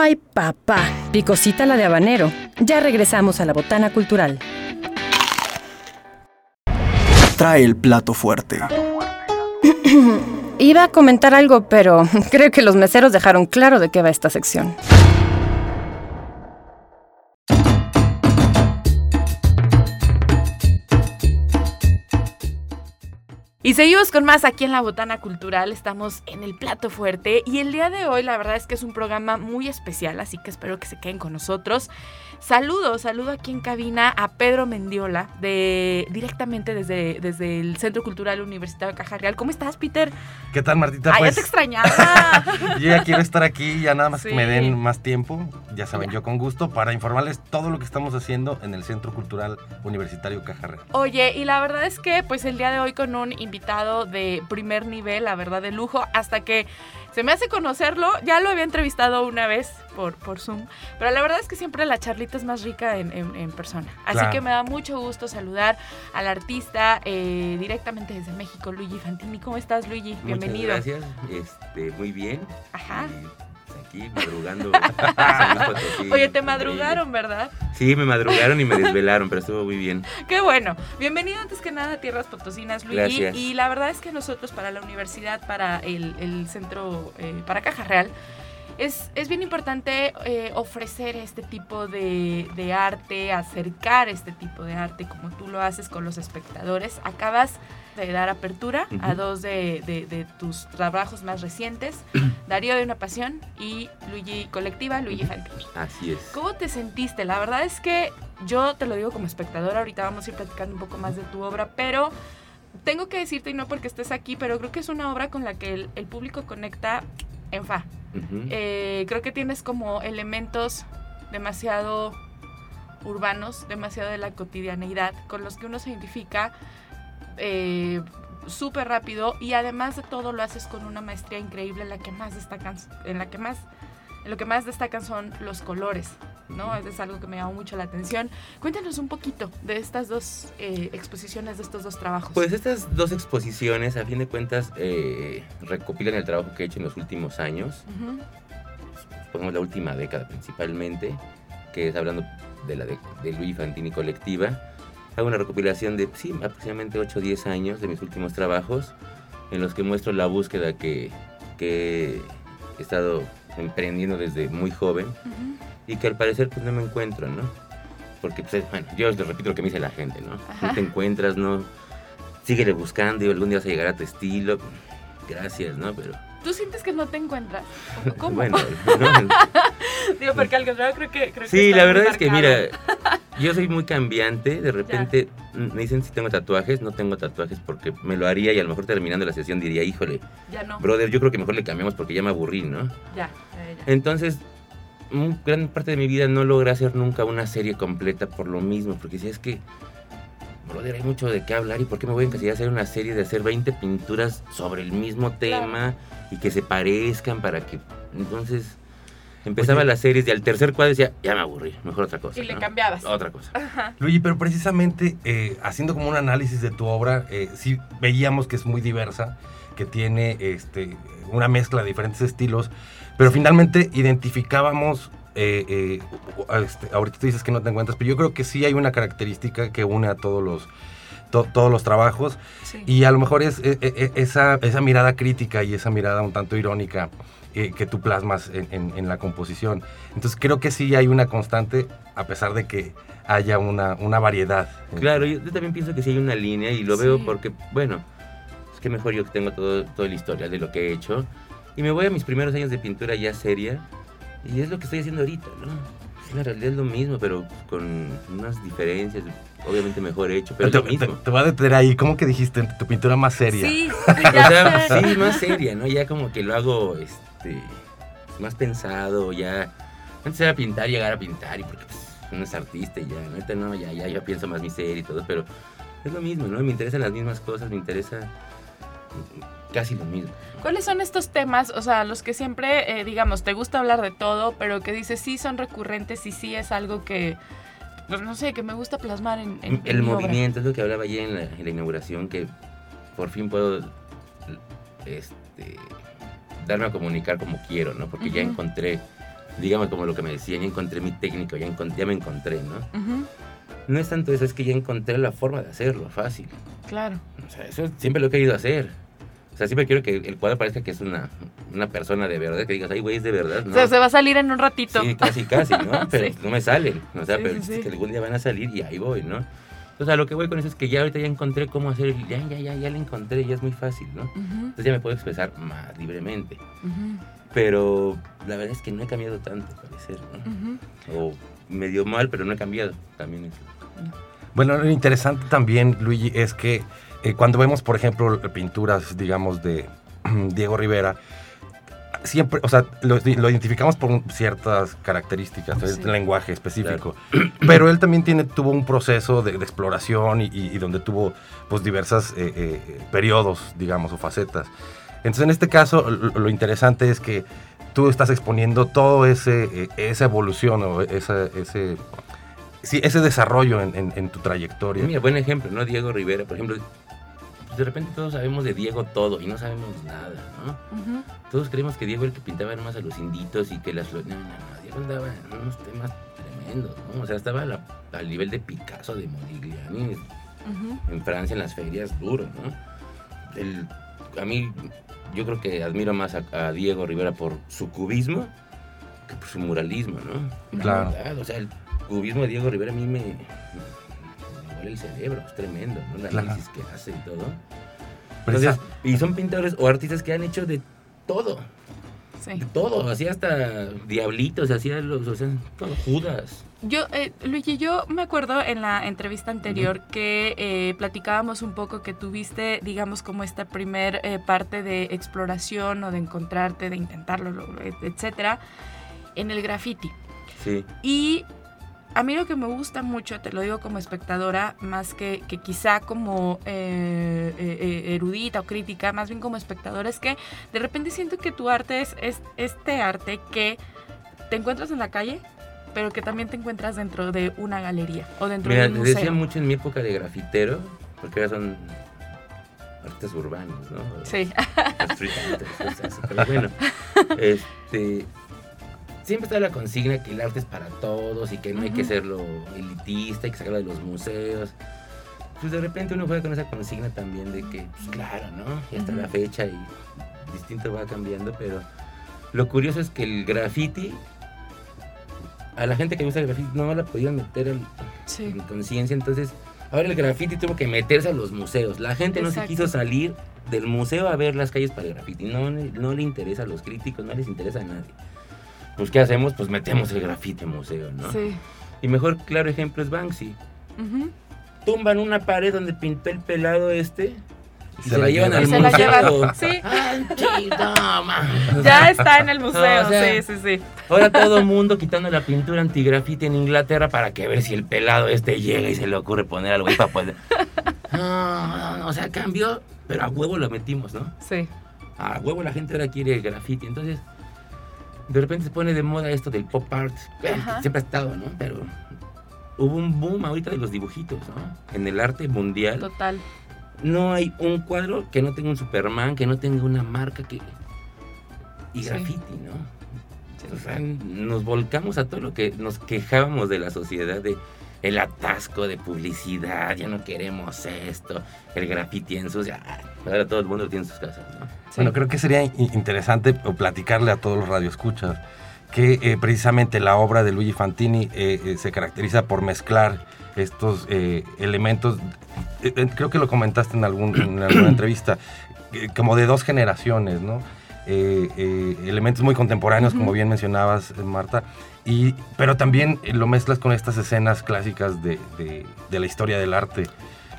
Ay, papá, picosita la de habanero. Ya regresamos a la botana cultural. Trae el plato fuerte. Iba a comentar algo, pero creo que los meseros dejaron claro de qué va esta sección. Y seguimos con más aquí en la Botana Cultural, estamos en el plato fuerte y el día de hoy la verdad es que es un programa muy especial, así que espero que se queden con nosotros. Saludo, saludo aquí en cabina a Pedro Mendiola, de, directamente desde, desde el Centro Cultural Universitario de Caja Real. ¿Cómo estás, Peter? ¿Qué tal, Martita? Ay, ya Pues, te extrañaba. yo ya quiero estar aquí, ya nada más Sí. que me den más tiempo, ya saben, Ya. yo con gusto, para informarles todo lo que estamos haciendo en el Centro Cultural Universitario Cajarre. Oye, y la verdad es que pues el día de hoy con un invitado de primer nivel, la verdad de lujo, hasta que se me hace conocerlo, ya lo había entrevistado una vez por, por Zoom, pero la verdad es que siempre la charlita es más rica en, en- en persona. Así Claro. que me da mucho gusto saludar al artista eh, directamente desde México, Luigi Fantini. ¿Cómo estás, Luigi? Bienvenido. Muchas gracias, este, muy bien. Ajá. Y, pues, aquí madrugando. Oye, te madrugaron, ¿verdad? Sí, me madrugaron y me desvelaron, pero estuvo muy bien. Qué bueno. Bienvenido antes que nada a Tierras Potosinas, Luigi. Gracias. Y la verdad es que nosotros para la universidad, para el, el centro, eh, para Caja Real, es, es bien importante eh, ofrecer este tipo de, de arte, acercar este tipo de arte como tú lo haces con los espectadores. Acabas de dar apertura a dos de, de- de tus trabajos más recientes, Darío de una Pasión y Luigi Colectiva, Luigi Fantini. Así es. ¿Cómo te sentiste? La verdad es que yo te lo digo como espectadora, ahorita vamos a ir platicando un poco más de tu obra, pero tengo que decirte, y no porque estés aquí, pero creo que es una obra con la que el, el público conecta en fa. Eh, creo que tienes como elementos demasiado urbanos, demasiado de la cotidianeidad, con los que uno se identifica eh, súper rápido y además de todo lo haces con una maestría increíble en la que más destacan, en la que más, lo que más destacan son los colores, ¿no? Es algo que me llamó mucho la atención. Cuéntanos un poquito de estas dos eh, exposiciones, de estos dos trabajos. Pues estas dos exposiciones, a fin de cuentas, eh, recopilan el trabajo que he hecho en los últimos años, Ujú, supongo la última década principalmente, que es hablando de la de, de Luis Fantini Colectiva. Hago una recopilación de, sí, aproximadamente 8 o 10 años de mis últimos trabajos, en los que muestro la búsqueda que, que he estado emprendiendo desde muy joven y que al parecer pues no me encuentro, ¿no? Porque, pues, bueno, yo les repito lo que me dice la gente, ¿no? Ajá. No te encuentras, no... Síguele buscando y algún día vas a llegar a tu estilo. Gracias, ¿no? Pero... ¿Tú sientes que no te encuentras? ¿Cómo? Bueno, ¿no? Digo, porque al contrario creo que... Creo que Sí, la verdad es que, mira, yo soy muy cambiante. De repente me dicen si tengo tatuajes. No tengo tatuajes porque me lo haría y a lo mejor terminando la sesión diría, híjole, Ya no, brother, yo creo que mejor le cambiamos porque ya me aburrí, ¿no? ya, ya, ya. Entonces, gran parte de mi vida no logré hacer nunca una serie completa por lo mismo, porque si es que, brother, hay mucho de qué hablar y por qué me voy a encasillar a hacer una serie de hacer 20 pinturas sobre el mismo tema y que se parezcan para que, entonces, empezaba Oye. las series y al tercer cuadro decía, ya me aburrí, mejor otra cosa. Y le ¿no? cambiabas. Otra cosa. Luigi, pero precisamente eh, haciendo como un análisis de tu obra, eh, sí veíamos que es muy diversa, que tiene este, una mezcla de diferentes estilos, pero finalmente identificábamos, eh, eh, este, ahorita tú dices que no te encuentras, pero yo creo que sí hay una característica que une a todos los, to- todos los trabajos Sí. y a lo mejor es eh, eh, esa, esa mirada crítica y esa mirada un tanto irónica eh, que tú plasmas en, en- en la composición. Entonces creo que sí hay una constante, a pesar de que haya una, una variedad. Claro, yo, yo también pienso que sí hay una línea y lo Sí. veo porque, bueno, es que mejor yo que tengo todo, todo el historial de lo que he hecho. Y me voy a mis primeros años de pintura ya seria y es lo que estoy haciendo ahorita, ¿no? En realidad es lo mismo, pero con unas diferencias, obviamente mejor hecho, pero es te, lo mismo. te- te voy a detener ahí. ¿Cómo que dijiste tu pintura más seria? Sí, O sea, sí, más seria, ¿no? Ya como que lo hago, este, más pensado, ya... Antes era pintar, llegar a pintar y porque pues, uno es artista y ya, ¿no? Ya, ya, ya pienso más mi serie y todo, pero es lo mismo, ¿no? Me interesan las mismas cosas, me interesa casi lo mismo. ¿Cuáles son estos temas, o sea, los que siempre, eh, digamos, te gusta hablar de todo, pero que dices sí son recurrentes y sí es algo que, pues no sé, que me gusta plasmar en, en- en El obra? movimiento es lo que hablaba ayer en la, en la inauguración, que por fin puedo este, darme a comunicar como quiero, ¿no? Porque ya Ujú. encontré digamos como lo que me decían, ya encontré mi técnico, ya, ya me encontré, ¿no? Ujú, No es tanto eso, es que ya encontré la forma de hacerlo, fácil. Claro. O sea, eso siempre lo he querido hacer. O sea, siempre quiero que el cuadro parezca que es una, una persona de verdad, que digas, ay, güey, es de verdad, ¿no? O sea, se va a salir en un ratito. Sí, casi, casi, ¿no? Pero Sí. no me salen. O sea, Sí, pero sí, es que algún día van a salir y ahí voy, ¿no? Entonces, a lo que voy con eso es que ya ahorita ya encontré cómo hacer, el- ya, ya, ya, ya lo encontré, ya es muy fácil, ¿no? Entonces ya me puedo expresar más libremente. Pero la verdad es que no he cambiado tanto, parecer, ¿no? O medio mal, pero no he cambiado. También es. Bueno, lo interesante también, Luigi, es que eh, cuando vemos, por ejemplo, pinturas, digamos, de Diego Rivera, siempre, o sea, lo, lo identificamos por ciertas características, Sí. un lenguaje específico. Pero él también tiene, tuvo un proceso de, de exploración y, y- y donde tuvo pues diversas eh, eh, periodos, digamos, o facetas. Entonces, en este caso, lo, lo interesante es que tú estás exponiendo todo ese, eh, esa evolución o esa- ese, sí, ese desarrollo en, en- en tu trayectoria. Mira, buen ejemplo, ¿no? Diego Rivera, por ejemplo. De repente todos sabemos de Diego todo y no sabemos nada, ¿no? Todos creemos que Diego era el que pintaba nomás a los inditos y que las flores. No, no, no. Diego andaba en unos temas tremendos, ¿no? O sea, estaba la- al nivel de Picasso, de Modigliani, en Francia, en las ferias, duro, ¿no? El- a mí, yo creo que admiro más a, a Diego Rivera por su cubismo que por su muralismo, ¿no? La Claro. verdad, o sea, el cubismo de Diego Rivera a mí me, el cerebro, es tremendo, ¿no? El Claro. análisis que hace y todo. Precisa- Entonces, y son pintores o artistas que han hecho de todo, Sí. de todo, así hasta diablitos, hacía los, o sea, todo, Judas. Yo, eh, Luigi, yo me acuerdo en la entrevista anterior que eh, platicábamos un poco que tuviste, digamos, como esta primer eh, parte de exploración o de encontrarte, de intentarlo, lo- et- etcétera, en el graffiti. Sí. Y a mí lo que me gusta mucho, te lo digo como espectadora, más que, que quizá como eh, eh, eh, erudita o crítica, más bien como espectadora, es que de repente siento que tu arte es, es este arte que te encuentras en la calle, pero que también te encuentras dentro de una galería o dentro Mira, de un museo. decía mucho en mi época de grafitero, porque ahora son artistas urbanos, ¿no? Sí, o sea, pero bueno, este, siempre está la consigna que el arte es para todos y que no hay que Ujú. serlo elitista, hay que sacarlo de los museos. Pues de repente uno juega con esa consigna también de que, pues claro, ¿no? Ya está Ujú. la fecha y distinto va cambiando, pero lo curioso es que el graffiti, a la gente que gusta el graffiti no la podían meter al, sí. en conciencia, entonces ahora el graffiti tuvo que meterse a los museos. La gente no se quiso salir del museo a ver las calles para el graffiti. No, no le interesa a los críticos, no les interesa a nadie. Pues ¿qué hacemos? Pues metemos el graffiti al museo, ¿no? Sí. Y mejor claro ejemplo es Banksy. Ujú. Tumban una pared donde pintó el pelado este y Se se, la la llevan llevan. al Y se la museo. llevan, sí. ¡Ay, ma! Ya está en el museo, O sea, sí, sí, sí. Ahora todo el mundo quitando la pintura antigrafiti en Inglaterra para que ver si el pelado este llega y se le ocurre poner algo ahí para poder. No, no, no, o sea, cambió, pero a huevo lo metimos, ¿no? Sí. A huevo la gente ahora quiere graffiti. Entonces, de repente se pone de moda esto del pop art. Ajá. siempre ha estado, ¿no? Pero hubo un boom ahorita de los dibujitos, ¿no? En el arte mundial. Total. No hay un cuadro que no tenga un Superman, que no tenga una marca que. Y Sí. graffiti, ¿no? O sea, nos volcamos a todo lo que nos quejábamos de la sociedad, de el atasco de publicidad, ya no queremos esto, el graffiti ensucia. Ah, Ahora todo el mundo tiene en sus casas, ¿no? Sí. Bueno, creo que sería in- interesante o platicarle a todos los radioescuchas que eh, precisamente la obra de Luigi Fantini eh, eh, se caracteriza por mezclar estos eh, elementos, eh, eh, creo que lo comentaste en, algún, en alguna entrevista, eh, como de dos generaciones, ¿no? Eh, eh, elementos muy contemporáneos, como bien mencionabas, eh, Marta, y, pero también lo mezclas con estas escenas clásicas de, de- de la historia del arte.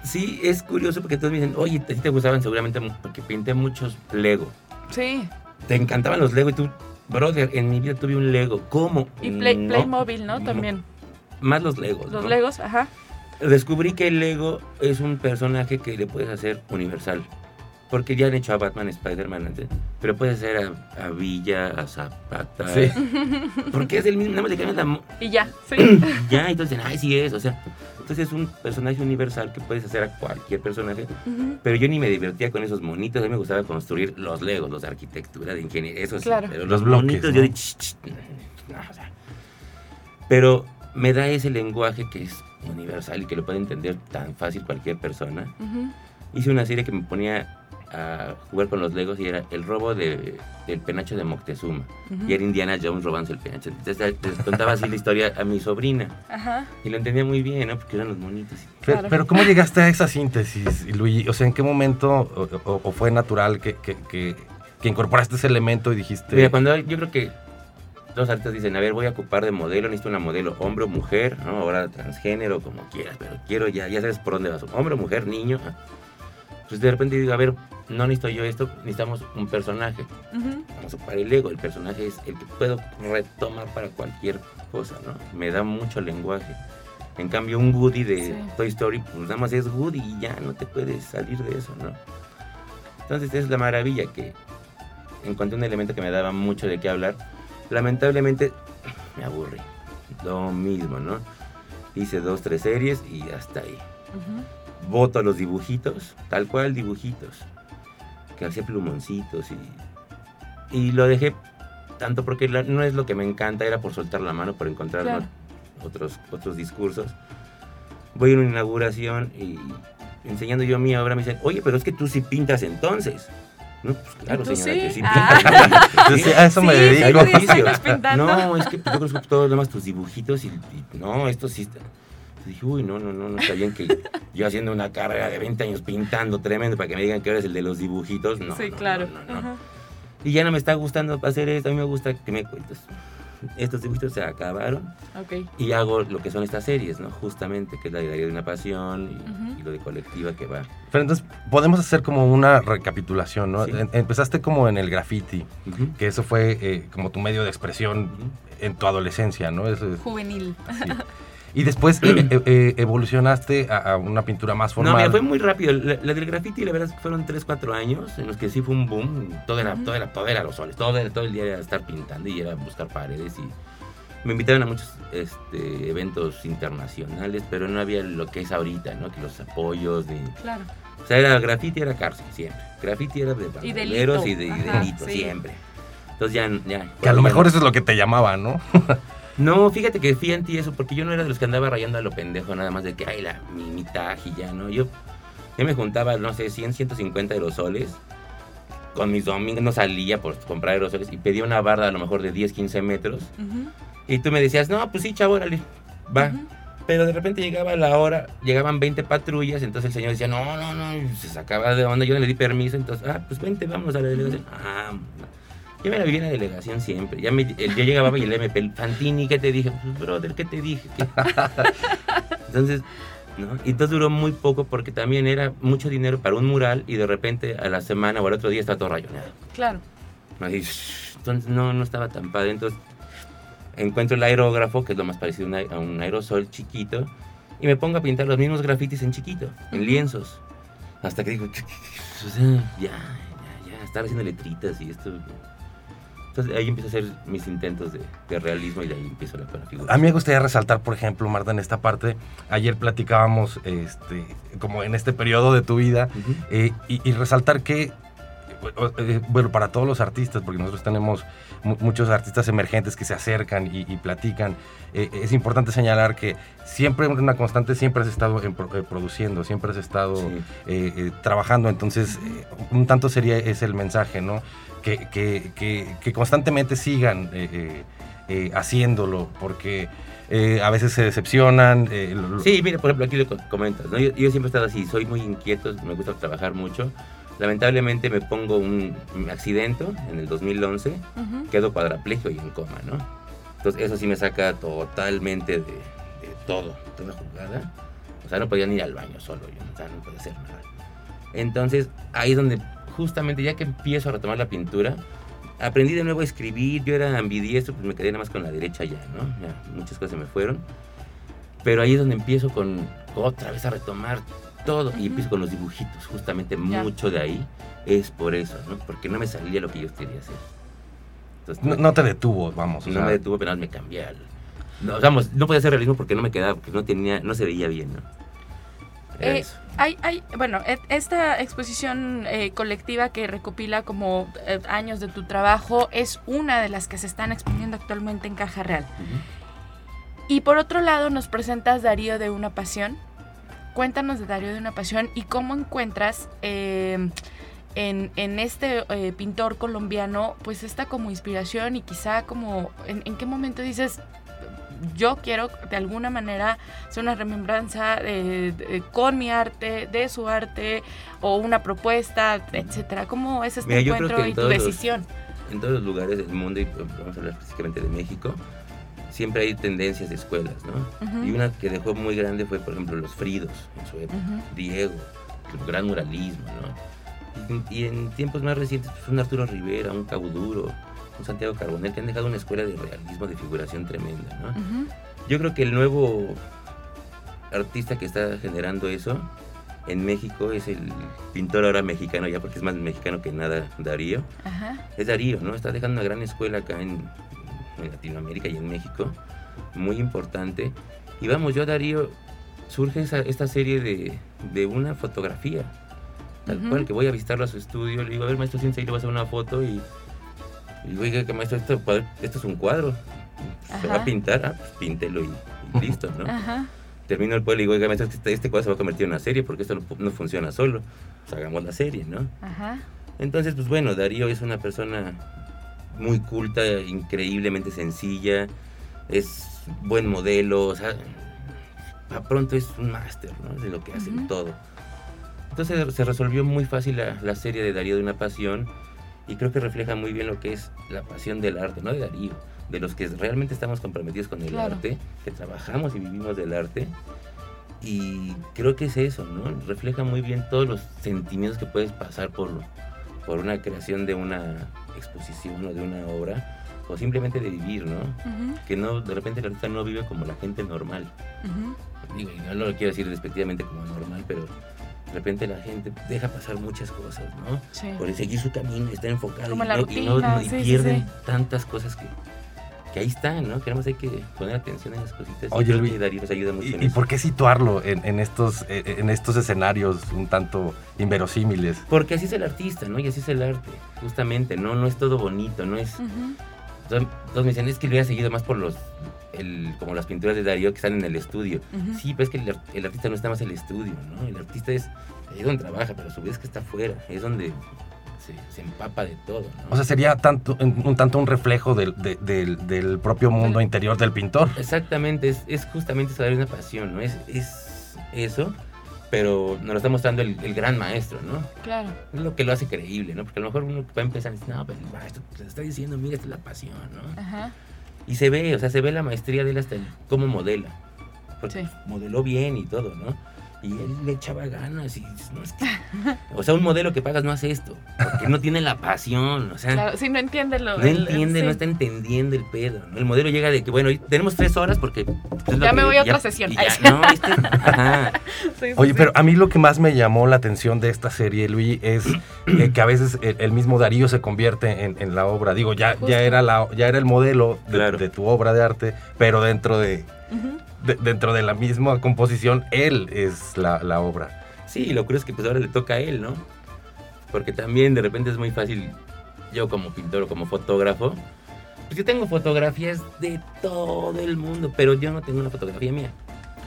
Sí, es curioso porque todos me dicen, oye, a ti te gustaban seguramente porque pinté muchos Lego. Sí. Te encantaban los Lego y tú, brother, en mi vida tuve un Lego. ¿Cómo? Y Play, No, Playmobil, ¿no? También. Más los Legos. Los ¿no? Legos, ajá. Descubrí que el Lego es un personaje que le puedes hacer universal. Porque ya han hecho a Batman, Spider-Man, antes, pero puedes hacer a, a Villa, a Zapata. Sí. Porque es el mismo, nada más le cambias la... Y ya, sí. y Ya, entonces, ay, sí es, o sea. Entonces es un personaje universal que puedes hacer a cualquier personaje. Pero yo ni me divertía con esos monitos, a mí me gustaba construir los Legos, los de arquitectura, de ingeniería, eso sí. Claro. Pero Los los, bloques, monitos, ¿no? yo de... ch, ch, no, o sea, Pero me da ese lenguaje que es universal y que lo puede entender tan fácil cualquier persona. Hice una serie que me ponía a jugar con los legos y era el robo de, del penacho de Moctezuma. Y era Indiana Jones robándose el penacho. Entonces les contaba así la historia a mi sobrina. Ajá. Y lo entendía muy bien, ¿no? Porque eran los monitos. Pero, Claro. pero ¿cómo llegaste a esa síntesis, Luigi? O sea, ¿en qué momento o, o- o fue natural que, que- que- que incorporaste ese elemento y dijiste... Mira, cuando yo creo que los artistas dicen, a ver, voy a ocupar de modelo, necesito una modelo hombre o mujer, ¿no? Ahora transgénero, como quieras, pero quiero ya, ya sabes por dónde vas. Hombre o mujer, niño. ah. Pues de repente digo, a ver, no necesito yo esto, necesitamos un personaje. Vamos a ocupar el ego, el personaje es el que puedo retomar para cualquier cosa, ¿no? Me da mucho lenguaje. En cambio, un Woody de Sí. Toy Story, pues nada más es Woody y ya no te puedes salir de eso, ¿no? Entonces es la maravilla que encontré un elemento que me daba mucho de qué hablar. Lamentablemente me aburrí. Lo mismo, ¿no? Hice dos, tres series y hasta ahí. Ujú. Voto a los dibujitos, tal cual dibujitos. Que hacía plumoncitos y. Y lo dejé tanto porque la- no es lo que me encanta, era por soltar la mano, por encontrar Claro. otros, otros discursos. Voy a una inauguración y enseñando yo mi obra me dicen, oye, pero es que tú sí pintas entonces. No, pues claro, ¿Y tú señora, que sí? sí Ah. Sí, a eso me Sí, dedico. tengo Hay 10 oficio. años pintando. No, es que yo conozco todos nomás tus dibujitos y, y no, esto sí está. Y dije, uy, no, no, no, no está bien que yo haciendo una carrera de 20 años pintando tremendo para que me digan que eres el de los dibujitos. No, sí, no, claro. no, no. Y ya no me está gustando hacer esto, a mí me gusta que me cuentes. Estos dibujitos se acabaron Ok. y hago lo que son estas series, ¿no? Justamente, que es la diaria de una pasión y, Ujú. y lo de colectiva que va. Pero entonces podemos hacer como una recapitulación, ¿no? Sí. Empezaste como en el graffiti, Ujú. que eso fue eh, como tu medio de expresión Ujú. en tu adolescencia, ¿no? Eso es- Juvenil. sí. Y después eh, eh, eh, evolucionaste a, a una pintura más formal. No, mira, fue muy rápido. La, la del graffiti, la verdad es que fueron 3, 4 años en los que sí fue un boom. Todo era, todo era, todo era los soles. Todo, era- todo el día era estar pintando y era buscar paredes. Y me invitaron a muchos este, eventos internacionales, pero no había lo que es ahorita, ¿no? Que los apoyos ni... Claro. O sea, era graffiti, era cárcel, siempre. Graffiti era de Y bandoleros delito. y de y Ajá, delito, sí. siempre. Entonces ya... ya Que a lo mejor no. eso es lo que te llamaba, ¿no? No, fíjate que fui anti eso, porque yo no era de los que andaba rayando a lo pendejo, nada más de que, ay, la, mi, mi taji ya, ¿no? Yo, yo me juntaba, no sé, 100, 150 aerosoles. Con mis domingos no salía por comprar aerosoles y pedía una barda a lo mejor de 10, 15 metros. Ujú. Y tú me decías, no, pues sí, chavo, órale, va. Ujú. Pero de repente llegaba la hora, llegaban 20 patrullas, entonces el señor decía, no, no, no, y se sacaba de onda, yo no le di permiso, entonces, ah, pues vente, vamos a la delegación. Ah, yo me la viví en la delegación siempre. Ya me, el- yo llegaba y el MP, el Fantini, ¿qué te dije? Pues, brother, ¿qué te dije? ¿Qué? Entonces, ¿no? Y entonces duró muy poco porque también era mucho dinero para un mural y de repente a la semana o al otro día está todo rayoneado. Claro. Entonces no, no estaba tan padre. Entonces encuentro el aerógrafo, que es lo más parecido a un aerosol chiquito, y me pongo a pintar los mismos grafitis en chiquito, en lienzos. Hasta que digo, o sea, ya, ya, ya, estar haciendo letritas y esto. Entonces ahí empiezo a hacer mis intentos de, de realismo y de ahí empiezo la, figura. A mí me gustaría resaltar, por ejemplo, Marta, en esta parte, ayer platicábamos este, como en este periodo de tu vida, eh, y, y resaltar que, bueno, para todos los artistas, porque nosotros tenemos mu- muchos artistas emergentes que se acercan y, y platican, eh, es importante señalar que siempre una constante, siempre has estado en eh, produciendo, siempre has estado Sí. eh, eh, trabajando, entonces eh, un tanto sería ese el mensaje, ¿no? Que, que- que- que constantemente sigan eh, eh, eh, haciéndolo, porque eh, a veces se decepcionan. eh, lo- lo- Sí, mira, por ejemplo, aquí lo co- comentas, ¿no? Yo, yo siempre he estado así, soy muy inquieto, me gusta trabajar mucho. Lamentablemente me pongo un, un accidente en el 2011, Ujú. quedo cuadraplegio y en coma, ¿no? Entonces eso sí me saca totalmente de, de todo, toda jugada. O sea, no podía ni ir al baño solo, yo, o sea, no podía hacer nada. Entonces ahí es donde justamente ya que empiezo a retomar la pintura, aprendí de nuevo a escribir, yo era ambidiestro, pues me quedé nada más con la derecha ya, ¿no? Ya, muchas cosas me fueron. Pero ahí es donde empiezo con otra vez a retomar todo y Ujú. empiezo con los dibujitos, justamente Ya. mucho de ahí es por eso, ¿no? Porque no me salía lo que yo quería hacer. Entonces, no, no te detuvo, vamos. o no sea, me detuvo, pero me cambié al... No, vamos, no podía hacer realismo porque no me quedaba, porque no tenía, no se veía bien, ¿no? Eh, eso. Hay, hay, bueno, e- esta exposición eh, colectiva que recopila como eh, años de tu trabajo es una de las que se están exponiendo actualmente en Caja Real. Ujú. Y por otro lado nos presentas Darío de una pasión. Cuéntanos de Darío de una pasión y cómo encuentras eh, en, en este eh, pintor colombiano pues esta como inspiración y quizá como en, en qué momento dices yo quiero de alguna manera hacer una remembranza eh, de- con mi arte, de su arte, o una propuesta, etcétera. ¿Cómo es este Mira, encuentro en y tu los- decisión? En todos los lugares del mundo, y vamos a hablar específicamente de México, siempre hay tendencias de escuelas, ¿no? Y una que dejó muy grande fue, por ejemplo, los Fridos en su época. Diego, el gran muralismo, ¿no? Y, y en tiempos más recientes, pues un Arturo Rivera, un Cauduro, un Santiago Carbonell, que han dejado una escuela de realismo, de figuración tremenda, ¿no? Yo creo que el nuevo artista que está generando eso en México es el pintor ahora mexicano, ya porque es más mexicano que nada, Darío. Ajá. Es Darío, ¿no? Está dejando una gran escuela acá en, en Latinoamérica y en México, muy importante. Y vamos, yo Darío, surge esa- esta serie de, de una fotografía, tal Ujú. cual, que voy a visitarlo a su estudio, le digo, a ver, maestro, ahí, le voy a hacer una foto y... Y digo, oiga, que maestro, esto, esto es un cuadro, se va a pintar, ah, pues píntelo y, y listo, ¿no? Ajá. Termino el pueblo y digo, oiga, maestro, este, este cuadro se va a convertir en una serie porque esto no, no funciona solo, pues hagamos la serie, ¿no? Ajá. Entonces, pues bueno, Darío es una persona muy culta, increíblemente sencilla, es buen modelo, o sea, a pronto es un máster, ¿no? De lo que hace en Ujú. todo. Entonces se resolvió muy fácil la, la serie de Darío de una pasión y creo que refleja muy bien lo que es la pasión del arte, no de Darío, de los que realmente estamos comprometidos con el Claro. arte, que trabajamos y vivimos del arte. Y creo que es eso, ¿no? Refleja muy bien todos los sentimientos que puedes pasar por, por una creación de una exposición o de una obra, o simplemente de vivir, ¿no? Ujú. Que no, de repente el artista no vive como la gente normal. Ujú. Digo, y no lo quiero decir despectivamente como normal, pero de repente la gente deja pasar muchas cosas, ¿no? Sí. Por seguir su camino, estar enfocado Como y, la no, y no- rutina, y sí, pierden sí. tantas cosas que, que ahí están, ¿no? Que nada más hay que poner atención en las cositas. Oye, y Darío nos ayuda mucho en ¿Y, y eso. por qué situarlo en, en estos, eh, en estos escenarios un tanto inverosímiles? Porque así es el artista, ¿no? Y así es el arte, justamente, ¿no? No es todo bonito, no es... Ujú. Todos, todos me dicen, es que lo había seguido más por los... El, como las pinturas de Darío que están en el estudio. Sí, pero es que el, ar- el artista no está más en el estudio, ¿no? El artista es ahí es donde trabaja, pero a su vez que está afuera, es donde se, se empapa de todo, ¿no? O sea, sería tanto, un, tanto un reflejo del, de- del- del propio mundo interior del pintor. Exactamente, es, es justamente saber una pasión, ¿no? Es, es eso, pero nos lo está mostrando el, el gran maestro, ¿no? Claro. Es lo que lo hace creíble, ¿no? Porque a lo mejor uno va a empezar y dice, no, pero el maestro te está diciendo, mira, esta es la pasión, ¿no? Ajá. Y se ve, o sea, se ve la maestría de él hasta el cómo modela. Porque Sí. modeló bien y todo, ¿no? Y él le echaba ganas y dices, no, es que- O sea, un modelo que pagas no hace esto. Porque no tiene la pasión, o sea... Claro. Sí, no entiende lo No el- el- entiende, sí. no está entendiendo el pedo. ¿no? El modelo llega de que, bueno, tenemos tres horas porque... pues, Ya me voy a otra sesión. Oye, sí. pero a mí lo que más me llamó la atención de esta serie, Luis, es eh, que a veces el, el mismo Darío se convierte en, en la obra. Digo, ya, Justo. ya, era la, ya era el modelo de, Claro. de tu obra de arte, pero dentro de. De- dentro de la misma composición, él es la, la obra. Sí, y lo curioso es que pues ahora le toca a él, ¿no? Porque también de repente es muy fácil, yo como pintor o como fotógrafo, pues yo tengo fotografías de todo el mundo, pero yo no tengo una fotografía mía.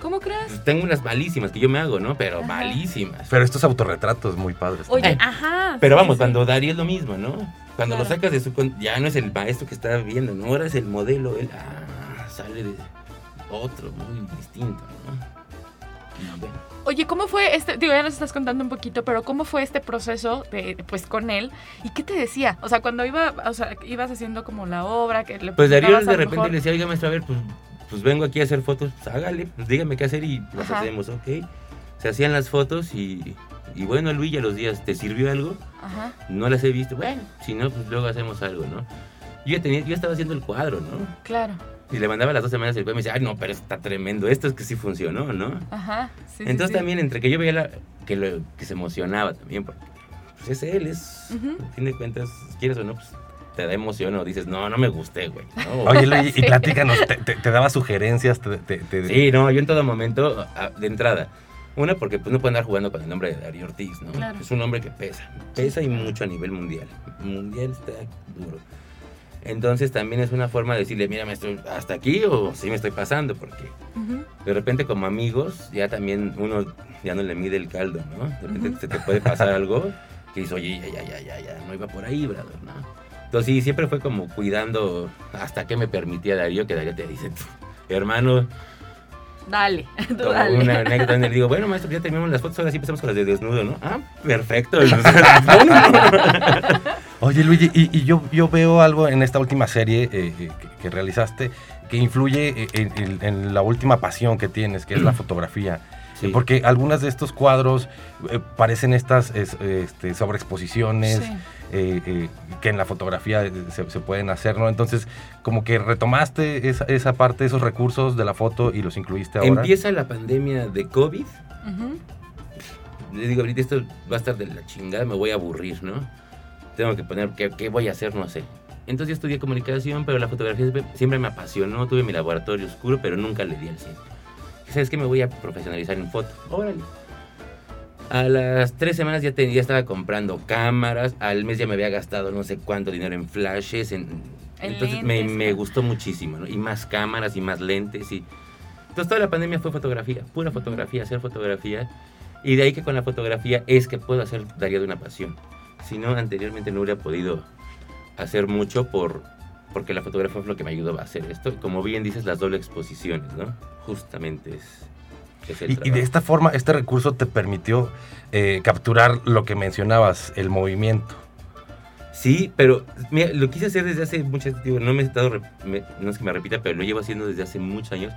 ¿Cómo crees? Pues tengo unas malísimas que yo me hago, ¿no? Pero Ajá. malísimas. Pero estos autorretratos muy padres. Oye, Eh, ajá. Pero sí, vamos, sí, cuando Darío es lo mismo, ¿no? Cuando lo Claro. sacas de su... con- Ya no es el maestro que está viendo, ¿no? Ahora es el modelo, él ah, sale de otro, muy distinto, ¿no? Y bueno, Oye, ¿cómo fue este? Digo, ya nos estás contando un poquito, pero ¿cómo fue este proceso de, pues, con él? ¿Y qué te decía? O sea, cuando iba, o sea, ibas haciendo como la obra, que le Pues Darío de repente mejor- le decía, oiga maestro, a ver, pues, pues vengo aquí a hacer fotos, pues hágale, pues dígame qué hacer y las Ajá. hacemos, ok. Se hacían las fotos y, y bueno, Luis, a los días, ¿te sirvió algo? Ajá, No las he visto, bueno, si no, pues luego hacemos algo, ¿no? Yo ya tenía, yo estaba haciendo el cuadro, ¿no? claro. Y le mandaba las dos semanas el cuadro y me decía, ay, no, pero está tremendo, esto es que sí funcionó, ¿no? Ajá. sí, Entonces sí. también entre que yo veía la, que, lo, que se emocionaba también, porque pues es él, es, a fin de cuentas, quieres o no, pues te da emoción o dices, no, no me gusté, güey. ¿no? Oye, Luis, y platícanos, te, te- te daba sugerencias, te, te- te- Sí, no, yo en todo momento, de entrada. Una, porque pues no puedo andar jugando con el nombre de Darío Ortiz, ¿no? Claro. Es un nombre que pesa, pesa y mucho a nivel mundial. Mundial está duro. Entonces también es una forma de decirle, mira, maestro, hasta aquí o sí me estoy pasando, porque de repente como amigos ya también uno ya no le mide el caldo, ¿no? De repente se te puede pasar algo que dices, oye, ya, ya, ya, ya, ya, no iba por ahí, brother, ¿no? Entonces sí, siempre fue como cuidando hasta que me permitía Darío, que Darío te dice, hermano, Dale, tú dale. una anécdota donde le digo, bueno, maestro, ya terminamos las fotos, ahora sí empezamos con las de desnudo, ¿no? Ah, perfecto. Oye, Luigi, y, y yo, yo veo algo en esta última serie eh, eh, que, que realizaste que influye eh, en, en- en la última pasión que tienes, que es la fotografía. Sí. Porque algunas de estos cuadros eh, parecen estas es- este, sobreexposiciones Sí. eh, eh, que en la fotografía se, se pueden hacer, ¿no? Entonces, como que retomaste esa, esa parte, esos recursos de la foto y los incluiste ahora. Empieza la pandemia de COVID. Ujú. Le digo, ahorita esto va a estar de la chingada, me voy a aburrir, ¿no? Tengo que poner, ¿qué, qué voy a hacer? No sé. Entonces yo estudié comunicación, pero la fotografía siempre, me apasionó. Tuve mi laboratorio oscuro, pero nunca le di al cine. ¿Sabes qué? Me voy a profesionalizar en foto. Órale. A las tres semanas ya, tenía, estaba comprando cámaras. Al mes ya me había gastado no sé cuánto dinero en flashes. En, En entonces me, me gustó muchísimo, ¿no? Y más cámaras y más lentes. Y... Entonces toda la pandemia fue fotografía, pura fotografía, hacer fotografía. Y de ahí que con la fotografía es que puedo hacer Daría de una pasión. Si no, anteriormente no hubiera podido hacer mucho por, porque la fotografía fue lo que me ayudó a hacer esto. Como bien dices, las doble exposiciones, ¿no? Justamente es, es el Y, y de esta forma, este recurso te permitió eh, capturar lo que mencionabas, el movimiento. Sí, pero mira, lo quise hacer desde hace mucho tiempo. No me he estado, me- no es que me repita, pero lo llevo haciendo desde hace muchos años.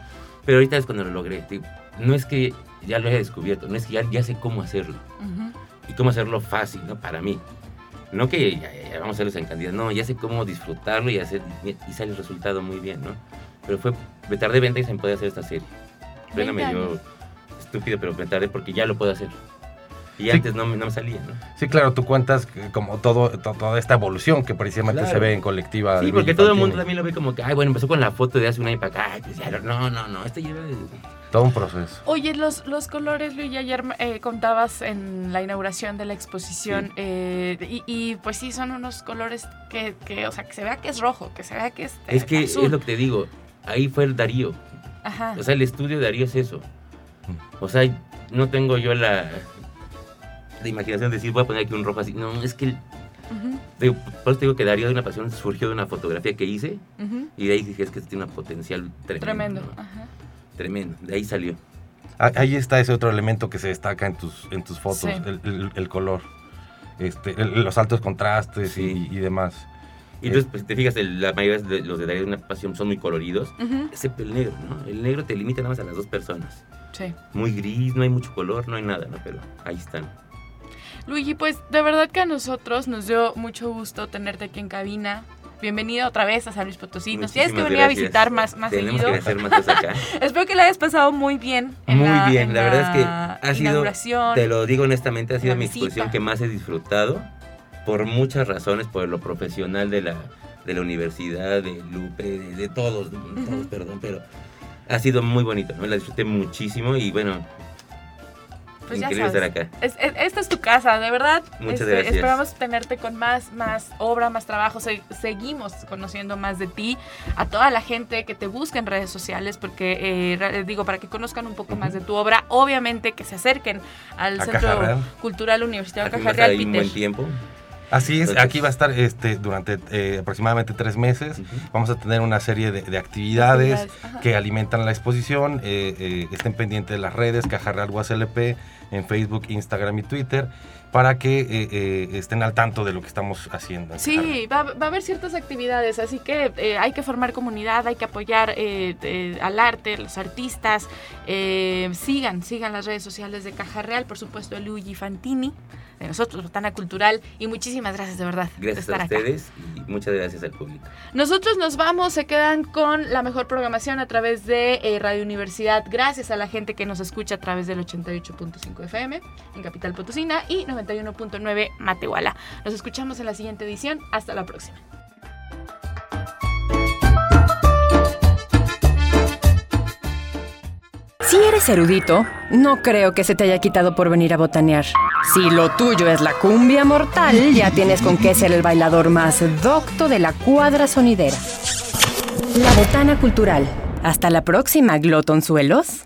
Pero ahorita es cuando lo logré. Digo, no es que ya lo haya descubierto, no es que ya, ya sé cómo hacerlo. Ujú. Y cómo hacerlo fácil, ¿no? Para mí. No que ya, ya- ya vamos a hacerlos en cantidad, no, ya sé cómo disfrutarlo y hacer y sale el resultado muy bien, ¿no? Pero fue, me tardé 20 años en poder hacer esta serie. 20 Pléname yo años. estúpido, pero me tardé porque ya lo puedo hacer. Y Sí. antes no, me- no me salía, ¿no? Sí, claro, tú cuentas como todo, to- toda esta evolución que precisamente Claro. se ve en colectiva. Sí, porque todo el mundo también lo ve como que, ay, bueno, empezó con la foto de hace un año para acá, ay, pues ya, no, no, no, esto lleva... Todo un proceso. Oye, los, los colores, Luis, ayer eh, contabas en la inauguración de la exposición, Sí. eh, y, y, pues sí, son unos colores que, que, o sea, que se vea que es rojo, que se vea que es Es que azul. es lo que te digo, ahí fue el Darío. Ajá. O sea, el estudio de Darío es eso. O sea, no tengo yo la, la imaginación de decir, voy a poner aquí un rojo así. No, es que, el- digo, por eso te digo que Darío de una pasión surgió de una fotografía que hice ujú. y de ahí dije, es que tiene un potencial tremendo. Tremendo. ¿no? Tremendo, de ahí salió. Ah, Ahí está ese otro elemento que se destaca en tus, en tus fotos, Sí. el, el- el color. Este, el- los altos contrastes Sí. y, y demás. Y entonces, pues, te fijas, el- la mayoría de los de Darío de una pasión son muy coloridos, Ujú, excepto el negro, ¿no? El negro te limita nada más a las dos personas. Sí. Muy gris, no hay mucho color, no hay nada, ¿no? Pero ahí están. Luigi, pues de verdad que a nosotros nos dio mucho gusto tenerte aquí en cabina. Bienvenido otra vez a San Luis Potosí. Nos tienes que venir a visitar más, más Tenemos seguido. que más acá. Espero que la hayas pasado muy bien. en Muy la- bien, en la verdad es que ha sido, te lo digo honestamente, ha sido mi exposición que más he disfrutado por muchas razones, por lo profesional de la, de la universidad, de Lupe, de, de todos, de todos, perdón, pero ha sido muy bonito, ¿no? La disfruté muchísimo y bueno, Pues ya increíble estar acá. Es- es- esta es tu casa, de verdad. Muchas Este, gracias. Esperamos tenerte con más, más obra, más trabajo. Se- seguimos conociendo más de ti. A toda la gente que te busca en redes sociales, porque eh, digo, para que conozcan un poco más de tu obra, obviamente que se acerquen al A Centro. Cultural Universitario Aquí Caja va a estar Real ahí un buen tiempo. Así es, Entonces- aquí va a estar este, durante eh, aproximadamente tres meses. Vamos a tener una serie de, de actividades que alimentan la exposición. eh, eh, estén pendientes de las redes, Caja Real UASLP, en Facebook, Instagram y Twitter, para que eh, eh, estén al tanto de lo que estamos haciendo. Sí, va, va a haber ciertas actividades, así que eh, hay que formar comunidad, hay que apoyar eh, eh, al arte, los artistas. eh, sigan, sigan las redes sociales de Caja Real, por supuesto, Luigi Fantini, de nosotros, Botana Cultural, y muchísimas gracias de verdad Gracias de estar a acá. ustedes y muchas gracias al público. Nosotros nos vamos, se quedan con la mejor programación a través de eh, Radio Universidad. Gracias a la gente que nos escucha a través del 88.5 FM en Capital Potosina y 91.9 Matehuala. Nos escuchamos en la siguiente edición. Hasta la próxima. Si eres erudito, no creo que se te haya quitado por venir a botanear. Si lo tuyo es la cumbia mortal, ya tienes con qué ser el bailador más docto de la cuadra sonidera. La Botana Cultural. Hasta la próxima, glotonzuelos.